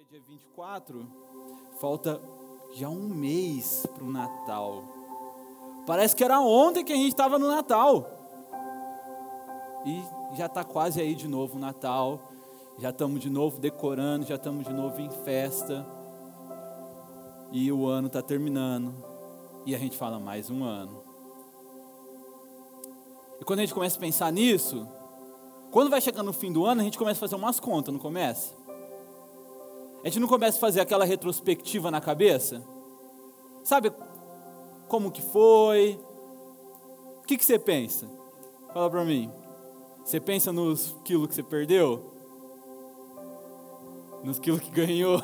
é dia 24, falta já um mês para o Natal. Parece que era ontem que a gente estava no Natal. E já está quase aí de novo o Natal. Já estamos de novo decorando, já estamos de novo em festa. E o ano está terminando. E a gente fala mais um ano. E quando a gente começa a pensar nisso, quando vai chegando no fim do ano, a gente começa a fazer umas contas, não começa? A gente não começa a fazer aquela retrospectiva na cabeça? Sabe como que foi? O que, que você pensa? Fala para mim. Você pensa nos quilos que você perdeu? Nos quilos que ganhou?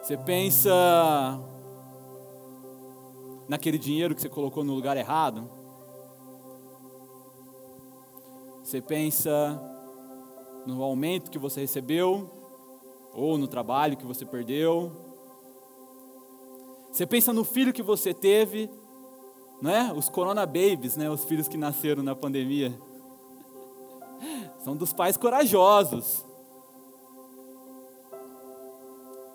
Você pensa naquele dinheiro que você colocou no lugar errado? Você pensa no aumento que você recebeu ou no trabalho que você perdeu. Você pensa no filho que você teve, não é? Os corona babies, né? Os filhos que nasceram na pandemia. São dos pais corajosos.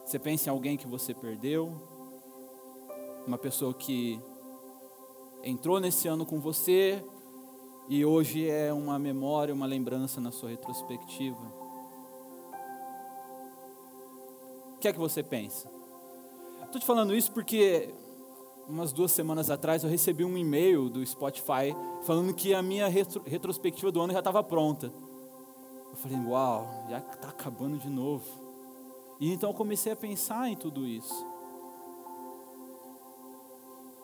Você pensa em alguém que você perdeu, uma pessoa que entrou nesse ano com você, e hoje é uma memória, uma lembrança na sua retrospectiva. O que é que você pensa? Estou te falando isso porque umas duas semanas atrás eu recebi um e-mail do Spotify falando que a minha retro, retrospectiva do ano já estava pronta. Eu falei, uau, já está acabando de novo. E então eu comecei a pensar em tudo isso.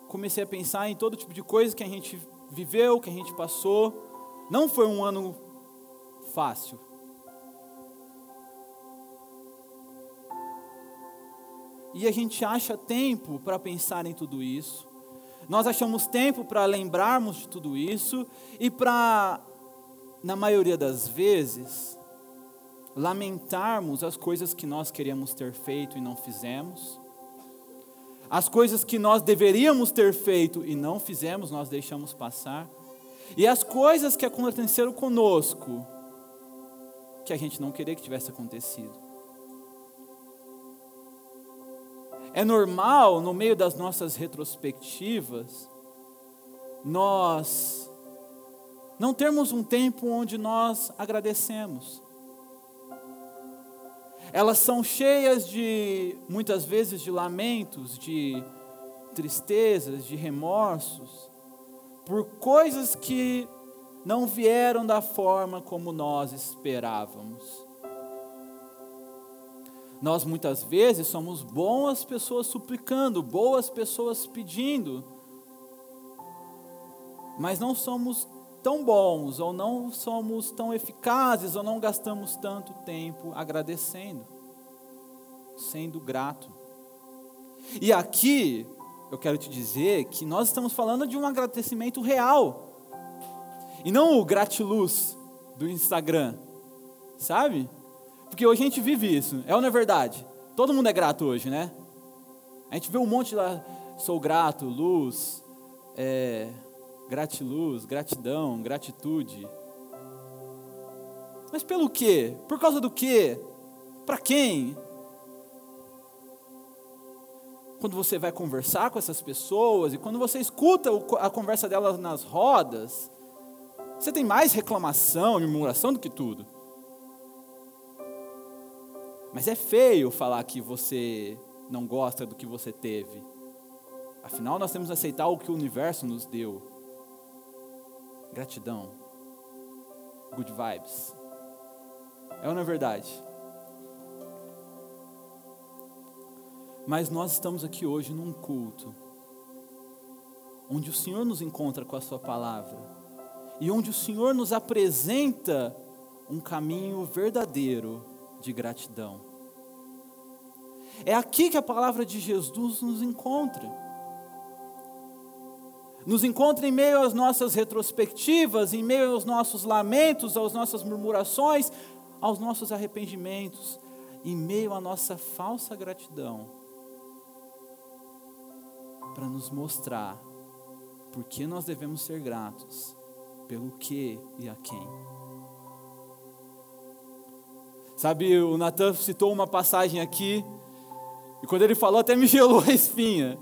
Comecei a pensar em todo tipo de coisa que a gente viveu, que a gente passou. Não foi um ano fácil. E a gente acha tempo para pensar em tudo isso. Nós achamos tempo para lembrarmos de tudo isso e para, na maioria das vezes, lamentarmos as coisas que nós queríamos ter feito e não fizemos as coisas que nós deveríamos ter feito e não fizemos, nós deixamos passar. E as coisas que aconteceram conosco, que a gente não queria que tivesse acontecido. É normal, no meio das nossas retrospectivas, nós não termos um tempo onde nós agradecemos elas são cheias de, muitas vezes, de lamentos, de tristezas, de remorsos, por coisas que não vieram da forma como nós esperávamos. Nós muitas vezes somos boas pessoas suplicando, boas pessoas pedindo, mas não somos tão bons, ou não somos tão eficazes, ou não gastamos tanto tempo agradecendo, sendo grato. E aqui, eu quero te dizer que nós estamos falando de um agradecimento real, e não o gratiluz do Instagram, sabe? Porque hoje a gente vive isso, é ou não é verdade? Todo mundo é grato hoje, né? A gente vê um monte lá, sou grato, luz, é, gratiluz, gratidão, gratitude. Mas pelo quê? Por causa do quê? Para quem? Quando você vai conversar com essas pessoas e quando você escuta a conversa delas nas rodas, você tem mais reclamação e murmuração do que tudo. Mas é feio falar que você não gosta do que você teve. Afinal, nós temos que aceitar o que o universo nos deu gratidão, good vibes. É ou não é verdade? Mas nós estamos aqui hoje num culto, onde o Senhor nos encontra com a Sua palavra, e onde o Senhor nos apresenta um caminho verdadeiro de gratidão. É aqui que a palavra de Jesus nos encontra nos encontra em meio às nossas retrospectivas, em meio aos nossos lamentos, às nossas murmurações, aos nossos arrependimentos, em meio à nossa falsa gratidão, para nos mostrar por que nós devemos ser gratos, pelo que e a quem. Sabe, o Natan citou uma passagem aqui, e quando ele falou, até me gelou a espinha,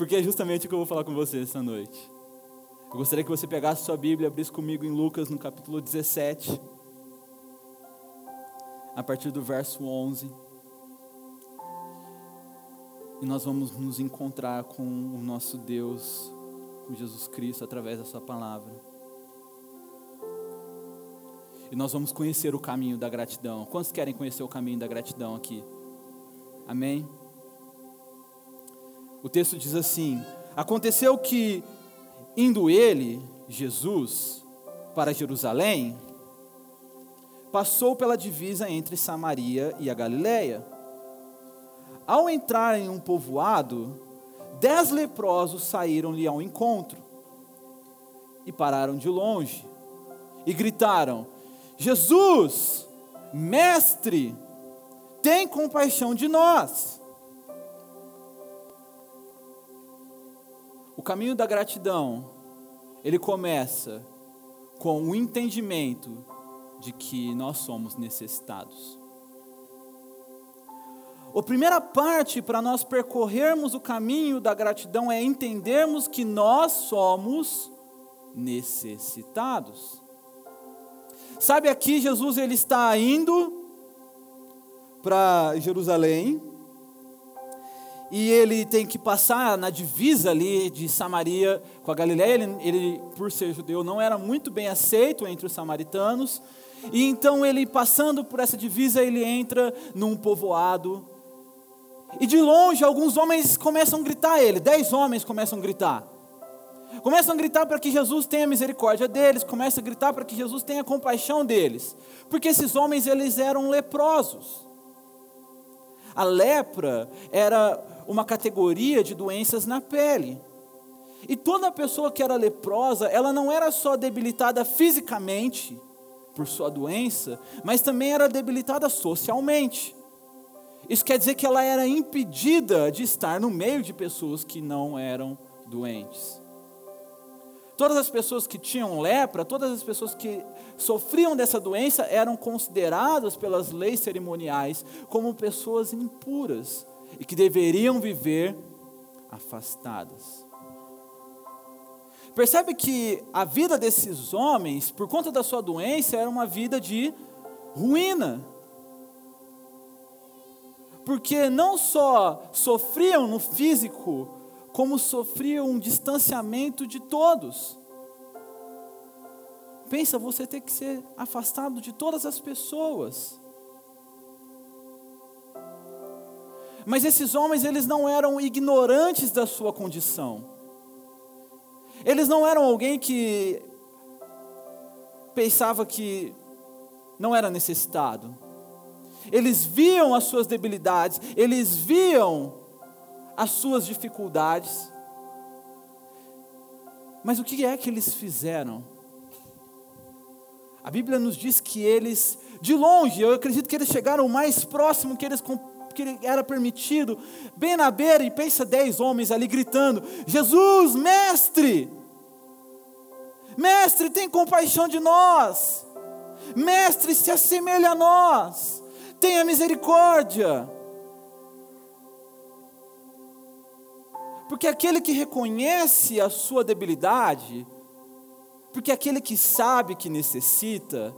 porque é justamente o que eu vou falar com você essa noite. Eu gostaria que você pegasse sua Bíblia e abrisse comigo em Lucas, no capítulo 17, a partir do verso 11. E nós vamos nos encontrar com o nosso Deus, com Jesus Cristo, através da Sua palavra. E nós vamos conhecer o caminho da gratidão. Quantos querem conhecer o caminho da gratidão aqui? Amém? O texto diz assim: Aconteceu que, indo ele, Jesus, para Jerusalém, passou pela divisa entre Samaria e a Galiléia. Ao entrar em um povoado, dez leprosos saíram-lhe ao encontro e pararam de longe e gritaram: Jesus, mestre, tem compaixão de nós. O caminho da gratidão, ele começa com o entendimento de que nós somos necessitados. A primeira parte para nós percorrermos o caminho da gratidão é entendermos que nós somos necessitados. Sabe aqui Jesus ele está indo para Jerusalém e ele tem que passar na divisa ali de Samaria com a Galiléia. Ele, ele, por ser judeu, não era muito bem aceito entre os samaritanos. E então ele passando por essa divisa, ele entra num povoado. E de longe alguns homens começam a gritar a ele, dez homens começam a gritar. Começam a gritar para que Jesus tenha misericórdia deles, começam a gritar para que Jesus tenha compaixão deles, porque esses homens eles eram leprosos. A lepra era uma categoria de doenças na pele. E toda pessoa que era leprosa, ela não era só debilitada fisicamente por sua doença, mas também era debilitada socialmente. Isso quer dizer que ela era impedida de estar no meio de pessoas que não eram doentes. Todas as pessoas que tinham lepra, todas as pessoas que sofriam dessa doença eram consideradas pelas leis cerimoniais como pessoas impuras e que deveriam viver afastadas. Percebe que a vida desses homens, por conta da sua doença, era uma vida de ruína. Porque não só sofriam no físico, como sofria um distanciamento de todos. Pensa você ter que ser afastado de todas as pessoas. Mas esses homens, eles não eram ignorantes da sua condição. Eles não eram alguém que pensava que não era necessitado. Eles viam as suas debilidades, eles viam as suas dificuldades. Mas o que é que eles fizeram? A Bíblia nos diz que eles, de longe, eu acredito que eles chegaram o mais próximo que eles que era permitido, bem na beira, e pensa dez homens ali gritando: Jesus, mestre! Mestre, tem compaixão de nós! Mestre, se assemelha a nós! Tenha misericórdia! Porque aquele que reconhece a sua debilidade, porque aquele que sabe que necessita,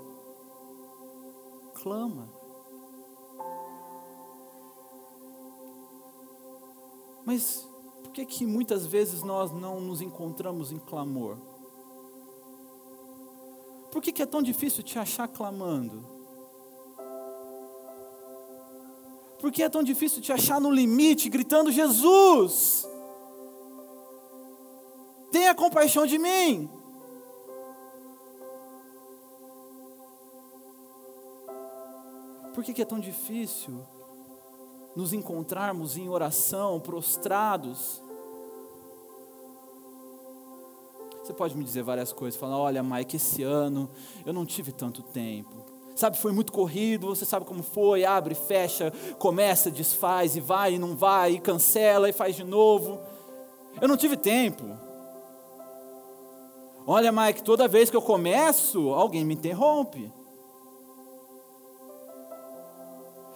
clama. Mas por que que muitas vezes nós não nos encontramos em clamor? Por que, que é tão difícil te achar clamando? Por que é tão difícil te achar no limite, gritando: Jesus! tenha compaixão de mim. Por que, que é tão difícil nos encontrarmos em oração, prostrados? Você pode me dizer várias coisas, falar, olha, Mike, esse ano eu não tive tanto tempo. Sabe, foi muito corrido, você sabe como foi, abre, fecha, começa, desfaz, e vai e não vai, e cancela e faz de novo. Eu não tive tempo. Olha, Mike, toda vez que eu começo, alguém me interrompe.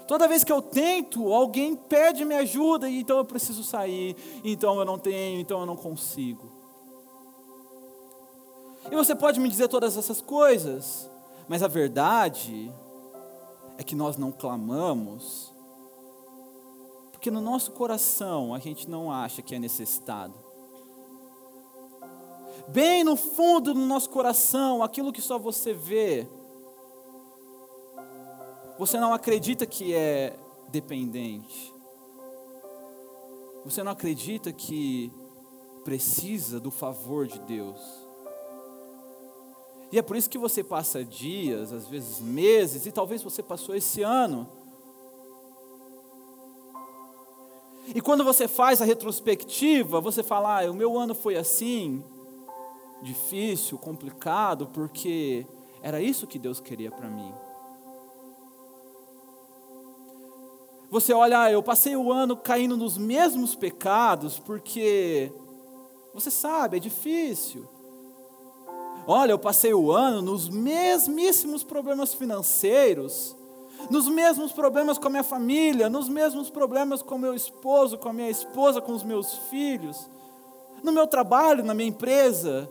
Toda vez que eu tento, alguém pede minha ajuda, e então eu preciso sair, então eu não tenho, então eu não consigo. E você pode me dizer todas essas coisas, mas a verdade é que nós não clamamos, porque no nosso coração a gente não acha que é necessitado. Bem no fundo do nosso coração, aquilo que só você vê, você não acredita que é dependente. Você não acredita que precisa do favor de Deus. E é por isso que você passa dias, às vezes meses, e talvez você passou esse ano. E quando você faz a retrospectiva, você fala: ah, o meu ano foi assim, difícil, complicado, porque era isso que Deus queria para mim. Você olha, ah, eu passei o ano caindo nos mesmos pecados, porque você sabe, é difícil. Olha, eu passei o ano nos mesmíssimos problemas financeiros, nos mesmos problemas com a minha família, nos mesmos problemas com meu esposo, com a minha esposa, com os meus filhos, no meu trabalho, na minha empresa.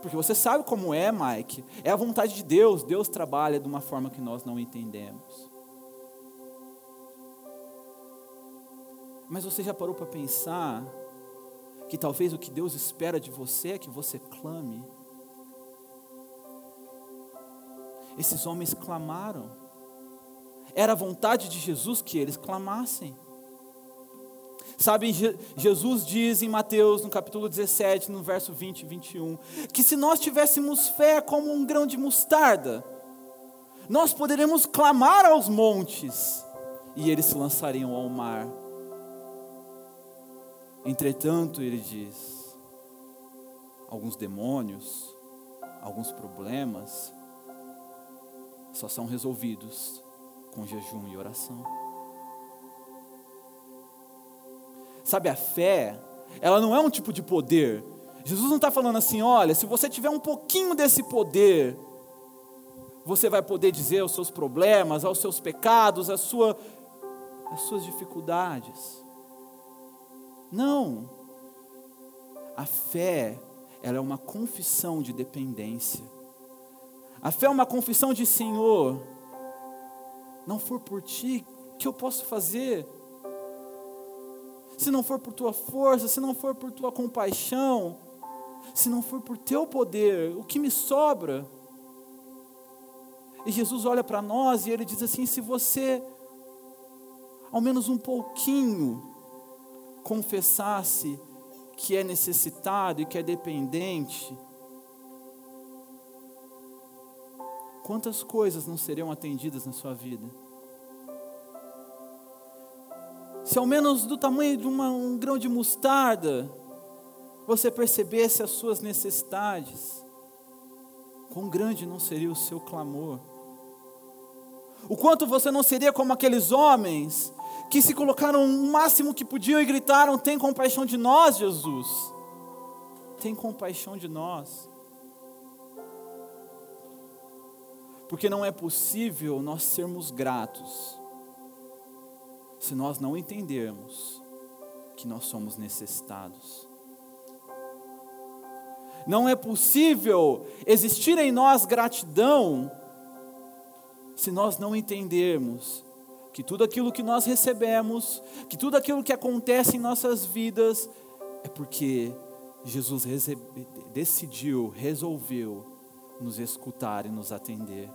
Porque você sabe como é, Mike. É a vontade de Deus. Deus trabalha de uma forma que nós não entendemos. Mas você já parou para pensar que talvez o que Deus espera de você é que você clame? Esses homens clamaram. Era a vontade de Jesus que eles clamassem. Sabe, Jesus diz em Mateus, no capítulo 17, no verso 20 e 21, que se nós tivéssemos fé como um grão de mostarda, nós poderíamos clamar aos montes e eles se lançariam ao mar. Entretanto, ele diz: alguns demônios, alguns problemas, só são resolvidos com jejum e oração. Sabe, a fé, ela não é um tipo de poder. Jesus não está falando assim, olha, se você tiver um pouquinho desse poder, você vai poder dizer aos seus problemas, aos seus pecados, às sua, as suas dificuldades. Não. A fé, ela é uma confissão de dependência. A fé é uma confissão de Senhor. Não for por ti, o que eu posso fazer? Se não for por tua força, se não for por tua compaixão, se não for por teu poder, o que me sobra? E Jesus olha para nós e ele diz assim: se você, ao menos um pouquinho, confessasse que é necessitado e que é dependente, quantas coisas não seriam atendidas na sua vida? Se ao menos do tamanho de uma, um grão de mostarda, você percebesse as suas necessidades, quão grande não seria o seu clamor? O quanto você não seria como aqueles homens que se colocaram o máximo que podiam e gritaram: Tem compaixão de nós, Jesus. Tem compaixão de nós. Porque não é possível nós sermos gratos se nós não entendermos que nós somos necessitados. Não é possível existir em nós gratidão se nós não entendermos que tudo aquilo que nós recebemos, que tudo aquilo que acontece em nossas vidas, é porque Jesus decidiu, resolveu nos escutar e nos atender.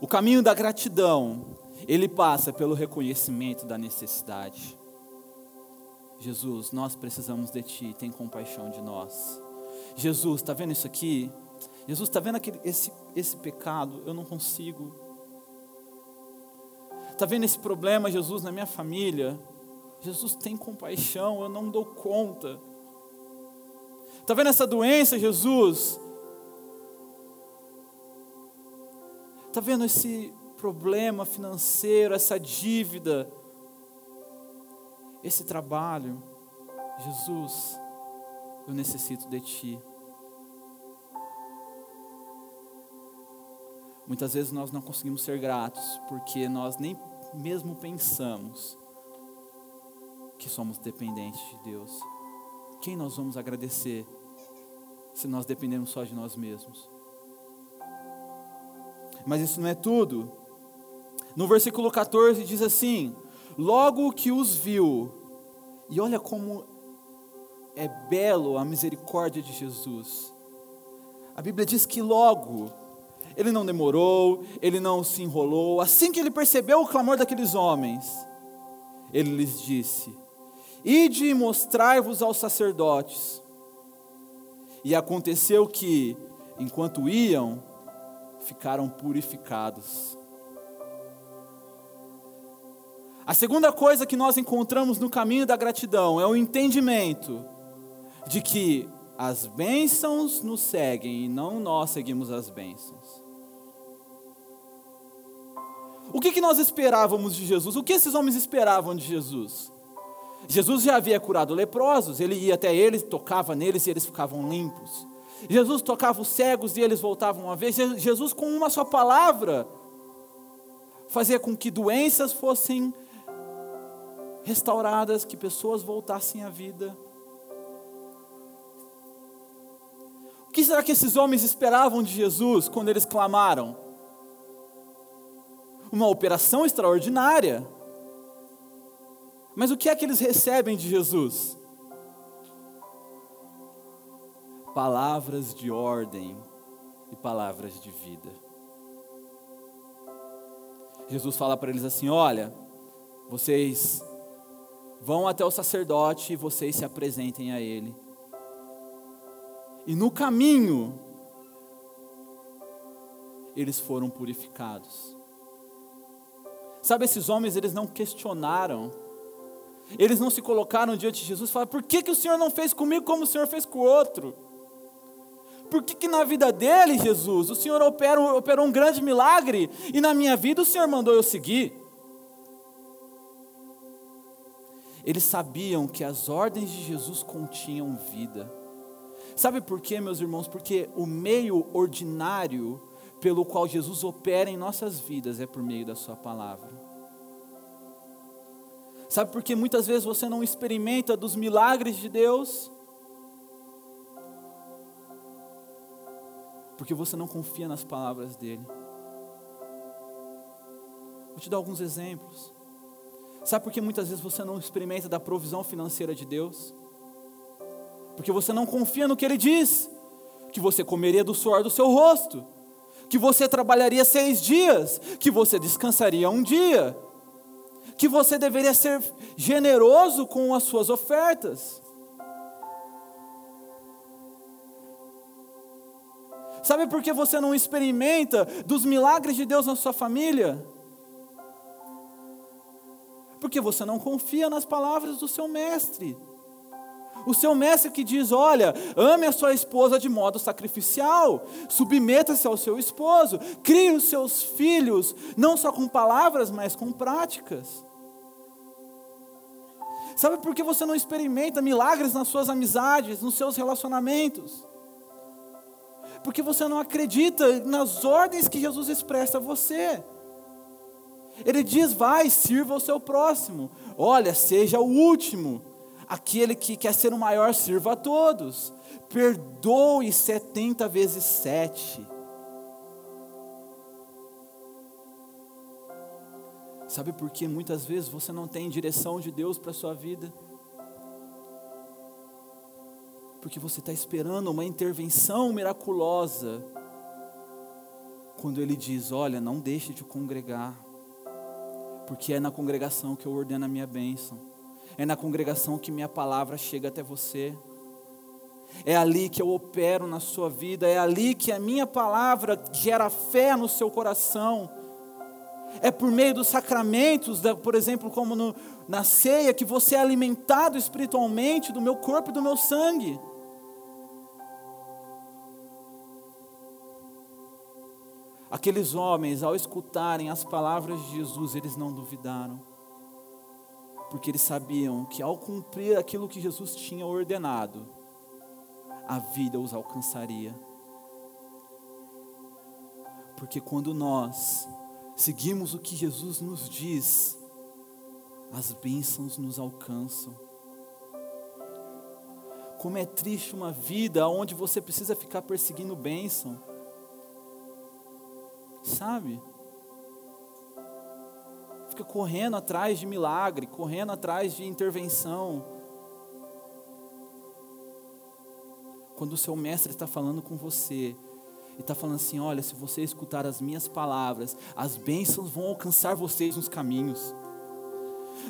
O caminho da gratidão, ele passa pelo reconhecimento da necessidade. Jesus, nós precisamos de Ti, tem compaixão de nós. Jesus, está vendo isso aqui? Jesus, está vendo aquele, esse, esse pecado? Eu não consigo Está vendo esse problema, Jesus, na minha família? Jesus tem compaixão, eu não dou conta. Está vendo essa doença, Jesus? Está vendo esse problema financeiro, essa dívida, esse trabalho? Jesus, eu necessito de Ti. Muitas vezes nós não conseguimos ser gratos porque nós nem mesmo pensamos que somos dependentes de Deus. Quem nós vamos agradecer se nós dependemos só de nós mesmos? Mas isso não é tudo. No versículo 14 diz assim: Logo que os viu, e olha como é belo a misericórdia de Jesus. A Bíblia diz que logo, ele não demorou, ele não se enrolou, assim que ele percebeu o clamor daqueles homens, ele lhes disse: Ide e mostrai-vos aos sacerdotes. E aconteceu que, enquanto iam, ficaram purificados. A segunda coisa que nós encontramos no caminho da gratidão é o entendimento de que as bênçãos nos seguem e não nós seguimos as bênçãos. O que, que nós esperávamos de Jesus? O que esses homens esperavam de Jesus? Jesus já havia curado leprosos, ele ia até eles, tocava neles e eles ficavam limpos. Jesus tocava os cegos e eles voltavam uma vez. Jesus, com uma só palavra, fazia com que doenças fossem restauradas, que pessoas voltassem à vida. O que será que esses homens esperavam de Jesus quando eles clamaram? Uma operação extraordinária. Mas o que é que eles recebem de Jesus? palavras de ordem e palavras de vida. Jesus fala para eles assim: Olha, vocês vão até o sacerdote e vocês se apresentem a ele. E no caminho, eles foram purificados. Sabe, esses homens, eles não questionaram, eles não se colocaram diante de Jesus e falaram: Por que, que o Senhor não fez comigo como o Senhor fez com o outro? Por que, que na vida dele, Jesus, o Senhor operou, operou um grande milagre e na minha vida o Senhor mandou eu seguir? Eles sabiam que as ordens de Jesus continham vida. Sabe por quê, meus irmãos? Porque o meio ordinário pelo qual Jesus opera em nossas vidas é por meio da Sua palavra. Sabe por que muitas vezes você não experimenta dos milagres de Deus? porque você não confia nas palavras dele. Vou te dar alguns exemplos. Sabe por que muitas vezes você não experimenta da provisão financeira de Deus? Porque você não confia no que ele diz, que você comeria do suor do seu rosto, que você trabalharia seis dias, que você descansaria um dia, que você deveria ser generoso com as suas ofertas. Sabe por que você não experimenta dos milagres de Deus na sua família? Porque você não confia nas palavras do seu mestre. O seu mestre que diz: Olha, ame a sua esposa de modo sacrificial, submeta-se ao seu esposo, crie os seus filhos, não só com palavras, mas com práticas. Sabe por que você não experimenta milagres nas suas amizades, nos seus relacionamentos? porque você não acredita nas ordens que Jesus expressa a você. Ele diz: vai, sirva o seu próximo. Olha, seja o último. Aquele que quer ser o maior, sirva a todos. Perdoe 70 vezes 7. Sabe por que muitas vezes você não tem direção de Deus para a sua vida? porque você está esperando uma intervenção miraculosa. Quando ele diz: Olha, não deixe de congregar, porque é na congregação que eu ordeno a minha bênção, é na congregação que minha palavra chega até você. É ali que eu opero na sua vida, é ali que a minha palavra gera fé no seu coração. É por meio dos sacramentos, por exemplo, como no, na ceia, que você é alimentado espiritualmente do meu corpo e do meu sangue. Aqueles homens, ao escutarem as palavras de Jesus, eles não duvidaram, porque eles sabiam que ao cumprir aquilo que Jesus tinha ordenado, a vida os alcançaria. Porque quando nós seguimos o que Jesus nos diz, as bênçãos nos alcançam. Como é triste uma vida onde você precisa ficar perseguindo bênção. Sabe? Fica correndo atrás de milagre, correndo atrás de intervenção. Quando o seu mestre está falando com você, e está falando assim: olha, se você escutar as minhas palavras, as bênçãos vão alcançar vocês nos caminhos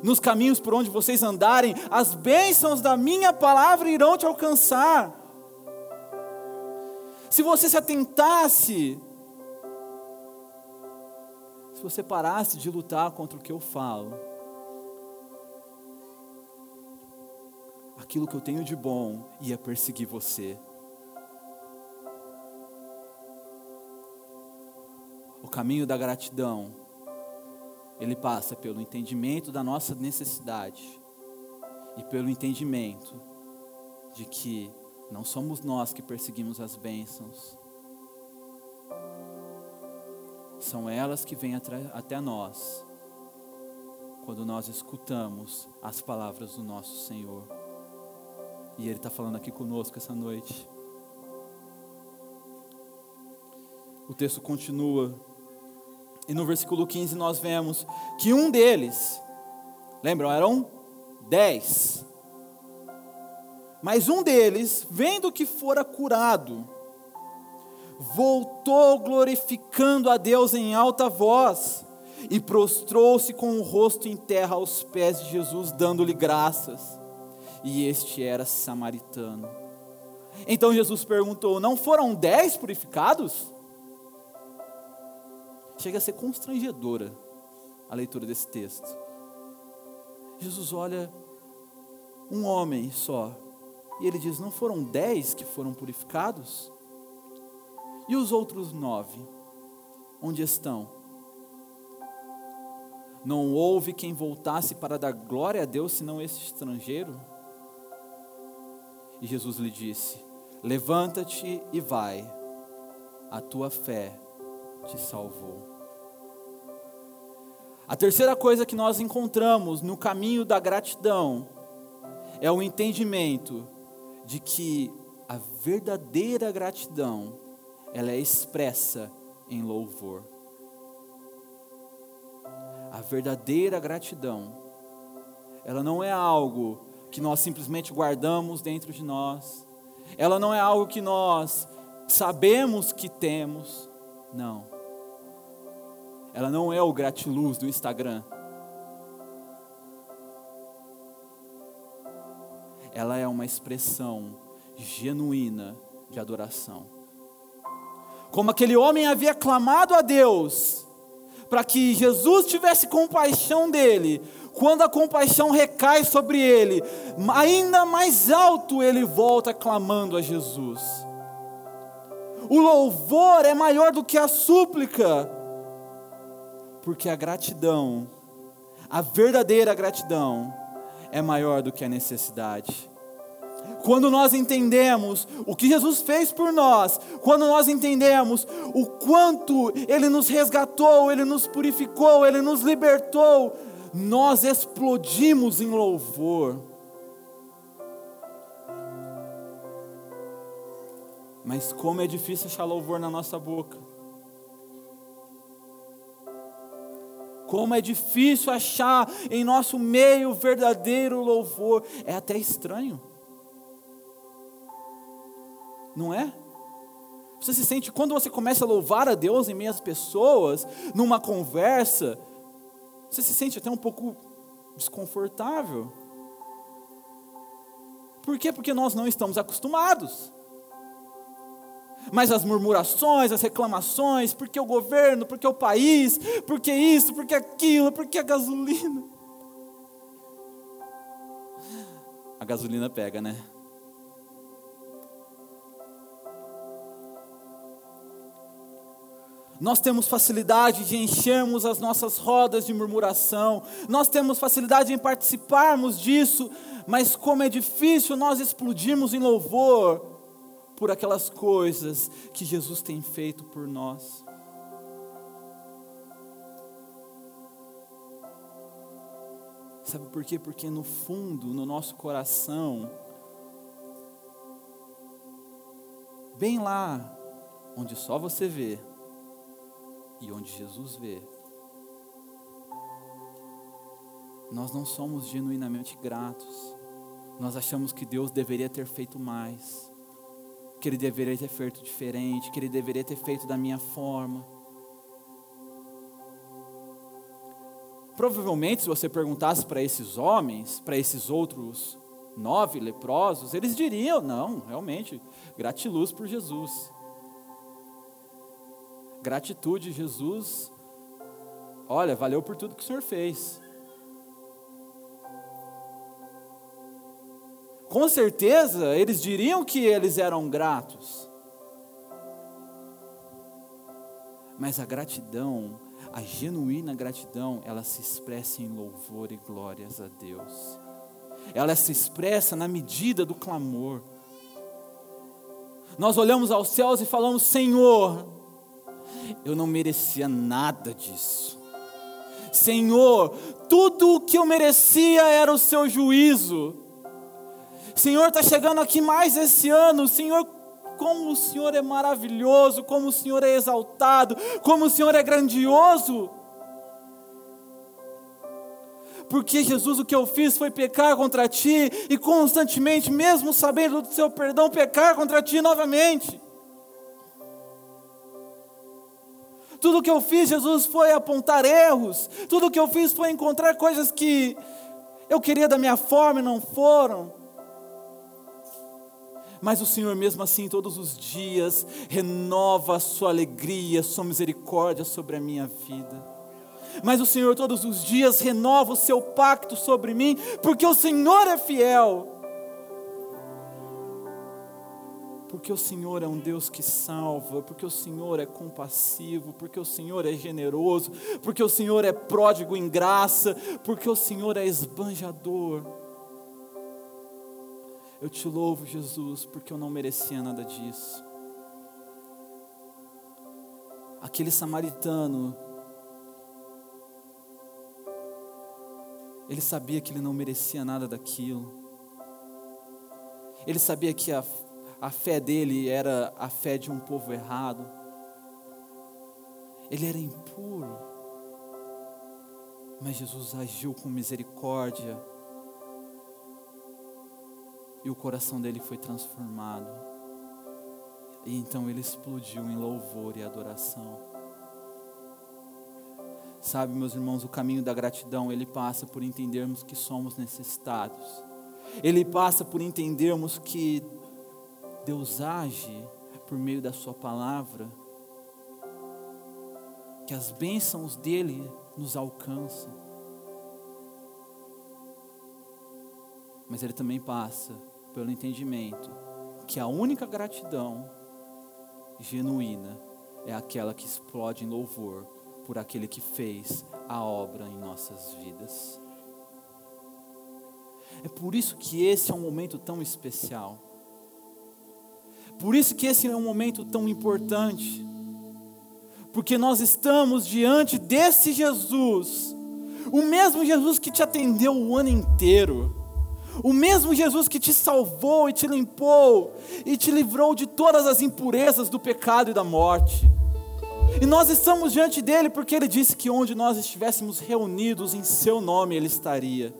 nos caminhos por onde vocês andarem, as bênçãos da minha palavra irão te alcançar. Se você se atentasse, se você parasse de lutar contra o que eu falo, aquilo que eu tenho de bom ia perseguir você. O caminho da gratidão ele passa pelo entendimento da nossa necessidade e pelo entendimento de que não somos nós que perseguimos as bênçãos, são elas que vêm até nós quando nós escutamos as palavras do nosso Senhor. E Ele está falando aqui conosco essa noite. O texto continua e no versículo 15 nós vemos que um deles, lembram, eram dez. Mas um deles, vendo que fora curado, voltou glorificando a Deus em alta voz e prostrou-se com o rosto em terra aos pés de Jesus, dando-lhe graças. E este era samaritano. Então Jesus perguntou: Não foram dez purificados? Chega a ser constrangedora a leitura desse texto. Jesus olha um homem só e ele diz: Não foram dez que foram purificados? E os outros nove? Onde estão? Não houve quem voltasse para dar glória a Deus senão esse estrangeiro? E Jesus lhe disse: Levanta-te e vai, a tua fé te salvou. A terceira coisa que nós encontramos no caminho da gratidão é o entendimento de que a verdadeira gratidão ela é expressa em louvor. A verdadeira gratidão ela não é algo que nós simplesmente guardamos dentro de nós. Ela não é algo que nós sabemos que temos. Não ela não é o gratiluz do Instagram. Ela é uma expressão genuína de adoração. Como aquele homem havia clamado a Deus para que Jesus tivesse compaixão dele, quando a compaixão recai sobre ele, ainda mais alto ele volta clamando a Jesus. O louvor é maior do que a súplica, porque a gratidão, a verdadeira gratidão, é maior do que a necessidade. Quando nós entendemos o que Jesus fez por nós, quando nós entendemos o quanto Ele nos resgatou, Ele nos purificou, Ele nos libertou, nós explodimos em louvor. Mas como é difícil achar louvor na nossa boca. Como é difícil achar em nosso meio verdadeiro louvor. É até estranho. Não é? Você se sente, quando você começa a louvar a Deus em meio às pessoas, numa conversa, você se sente até um pouco desconfortável. Por quê? Porque nós não estamos acostumados. Mas as murmurações, as reclamações, porque o governo, porque o país, porque isso, porque aquilo, porque a gasolina. A gasolina pega, né? Nós temos facilidade de enchermos as nossas rodas de murmuração, nós temos facilidade em participarmos disso, mas como é difícil nós explodirmos em louvor por aquelas coisas que Jesus tem feito por nós. Sabe por quê? Porque no fundo, no nosso coração, bem lá, onde só você vê, e onde Jesus vê, nós não somos genuinamente gratos. Nós achamos que Deus deveria ter feito mais, que Ele deveria ter feito diferente, que Ele deveria ter feito da minha forma. Provavelmente, se você perguntasse para esses homens, para esses outros nove leprosos, eles diriam: não, realmente, gratiluz por Jesus. Gratitude, Jesus. Olha, valeu por tudo que o Senhor fez. com certeza eles diriam que eles eram gratos. Mas a gratidão, a genuína gratidão, ela se expressa em louvor e glórias a Deus. Ela se expressa na medida do clamor. Nós olhamos aos céus e falamos: Senhor, eu não merecia nada disso. Senhor, tudo o que eu merecia era o seu juízo. Senhor, está chegando aqui mais esse ano. Senhor, como o Senhor é maravilhoso, como o Senhor é exaltado, como o Senhor é grandioso. Porque Jesus, o que eu fiz foi pecar contra ti e constantemente, mesmo sabendo do seu perdão, pecar contra ti novamente. Tudo que eu fiz, Jesus, foi apontar erros. Tudo que eu fiz foi encontrar coisas que eu queria da minha forma e não foram. Mas o Senhor, mesmo assim, todos os dias, renova a sua alegria, a sua misericórdia sobre a minha vida. Mas o Senhor, todos os dias, renova o seu pacto sobre mim, porque o Senhor é fiel. Porque o Senhor é um Deus que salva, porque o Senhor é compassivo, porque o Senhor é generoso, porque o Senhor é pródigo em graça, porque o Senhor é esbanjador. Eu te louvo, Jesus, porque eu não merecia nada disso. Aquele samaritano, ele sabia que ele não merecia nada daquilo. Ele sabia que a, a fé dele era a fé de um povo errado. Ele era impuro. Mas Jesus agiu com misericórdia e o coração dele foi transformado. E então ele explodiu em louvor e adoração. Sabe, meus irmãos, o caminho da gratidão, ele passa por entendermos que somos necessitados. Ele passa por entendermos que Deus age por meio da sua palavra, que as bênçãos dele nos alcançam. Mas ele também passa pelo entendimento que a única gratidão genuína é aquela que explode em louvor por aquele que fez a obra em nossas vidas. É por isso que esse é um momento tão especial. Por isso que esse é um momento tão importante. Porque nós estamos diante desse Jesus, o mesmo Jesus que te atendeu o ano inteiro o mesmo Jesus que te salvou e te limpou e te livrou de todas as impurezas do pecado e da morte. E nós estamos diante dele porque ele disse que onde nós estivéssemos reunidos em seu nome, ele estaria.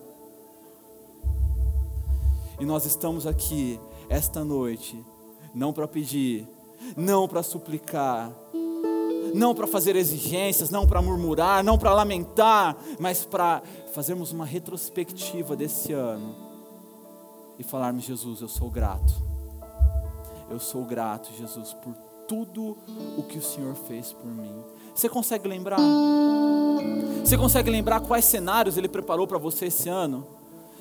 E nós estamos aqui esta noite, não para pedir, não para suplicar, não para fazer exigências, não para murmurar, não para lamentar, mas para fazermos uma retrospectiva desse ano e falarmos: Jesus, eu sou grato. Eu sou grato, Jesus, por tudo o que o Senhor fez por mim. Você consegue lembrar? Você consegue lembrar quais cenários Ele preparou para você esse ano?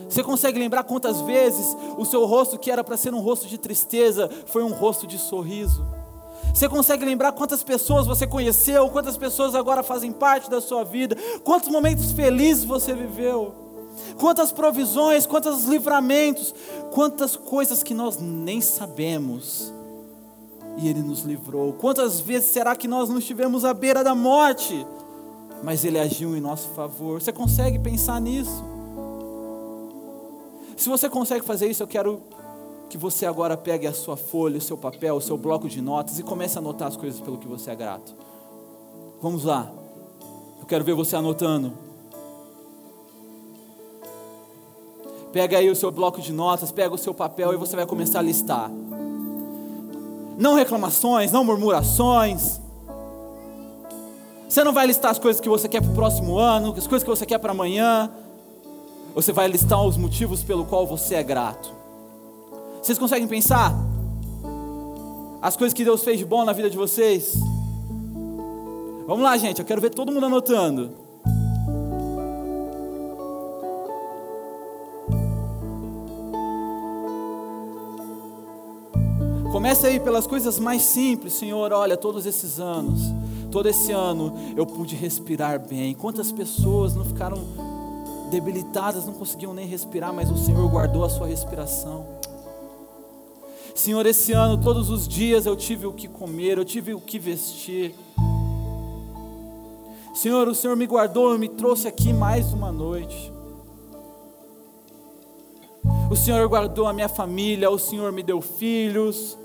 Você consegue lembrar quantas vezes o seu rosto, que era para ser um rosto de tristeza, foi um rosto de sorriso? Você consegue lembrar quantas pessoas você conheceu, quantas pessoas agora fazem parte da sua vida, quantos momentos felizes você viveu? quantas provisões, quantos livramentos, quantas coisas que nós nem sabemos. E Ele nos livrou. Quantas vezes será que nós não estivemos à beira da morte? Mas Ele agiu em nosso favor. Você consegue pensar nisso? Se você consegue fazer isso, eu quero que você agora pegue a sua folha, o seu papel, o seu bloco de notas e comece a anotar as coisas pelo que você é grato. Vamos lá. Eu quero ver você anotando. Pega aí o seu bloco de notas, pega o seu papel e você vai começar a listar. Não reclamações, não murmurações. Você não vai listar as coisas que você quer para o próximo ano, as coisas que você quer para amanhã. Você vai listar os motivos pelo qual você é grato. Vocês conseguem pensar? As coisas que Deus fez de bom na vida de vocês? Vamos lá, gente, eu quero ver todo mundo anotando. Comece aí pelas coisas mais simples, Senhor. Olha, todos esses anos, todo esse ano eu pude respirar bem. Quantas pessoas não ficaram debilitadas, não conseguiam nem respirar, mas o Senhor guardou a sua respiração. Senhor, esse ano, todos os dias eu tive o que comer, eu tive o que vestir. Senhor, o Senhor me guardou e me trouxe aqui mais uma noite. O Senhor guardou a minha família, o Senhor me deu filhos.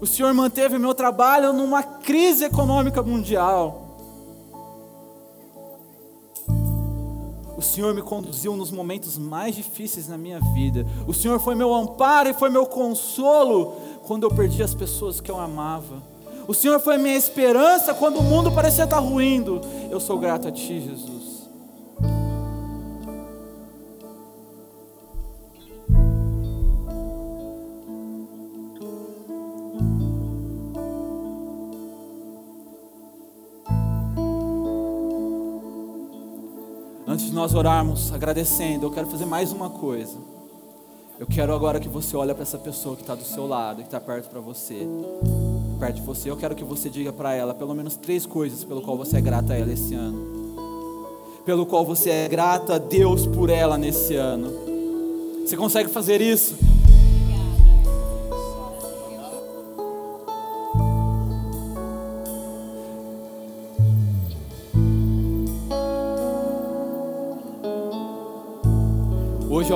O Senhor manteve meu trabalho numa crise econômica mundial. O Senhor me conduziu nos momentos mais difíceis na minha vida. O Senhor foi meu amparo e foi meu consolo quando eu perdi as pessoas que eu amava. O Senhor foi minha esperança quando o mundo parecia estar ruindo. Eu sou grato a Ti, Jesus. Nós orarmos agradecendo, eu quero fazer mais uma coisa. Eu quero agora que você olhe para essa pessoa que está do seu lado, que está perto para você, perto de você. Eu quero que você diga para ela pelo menos três coisas pelo qual você é grata a ela esse ano, pelo qual você é grato a Deus por ela nesse ano. Você consegue fazer isso?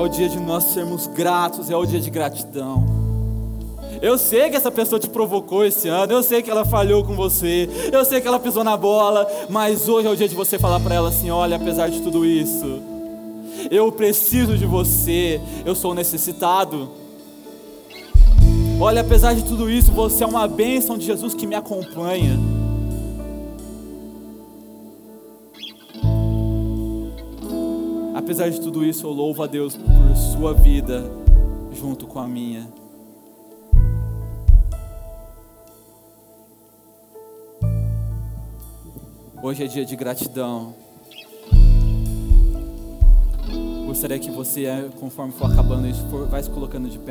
É o dia de nós sermos gratos, é o dia de gratidão. Eu sei que essa pessoa te provocou esse ano, eu sei que ela falhou com você, eu sei que ela pisou na bola, mas hoje é o dia de você falar para ela assim: olha, apesar de tudo isso, eu preciso de você, eu sou necessitado. Olha, apesar de tudo isso, você é uma bênção de Jesus que me acompanha. Apesar de tudo isso, eu louvo a Deus por sua vida junto com a minha. Hoje é dia de gratidão. Gostaria que você, conforme for acabando isso, vai se colocando de pé.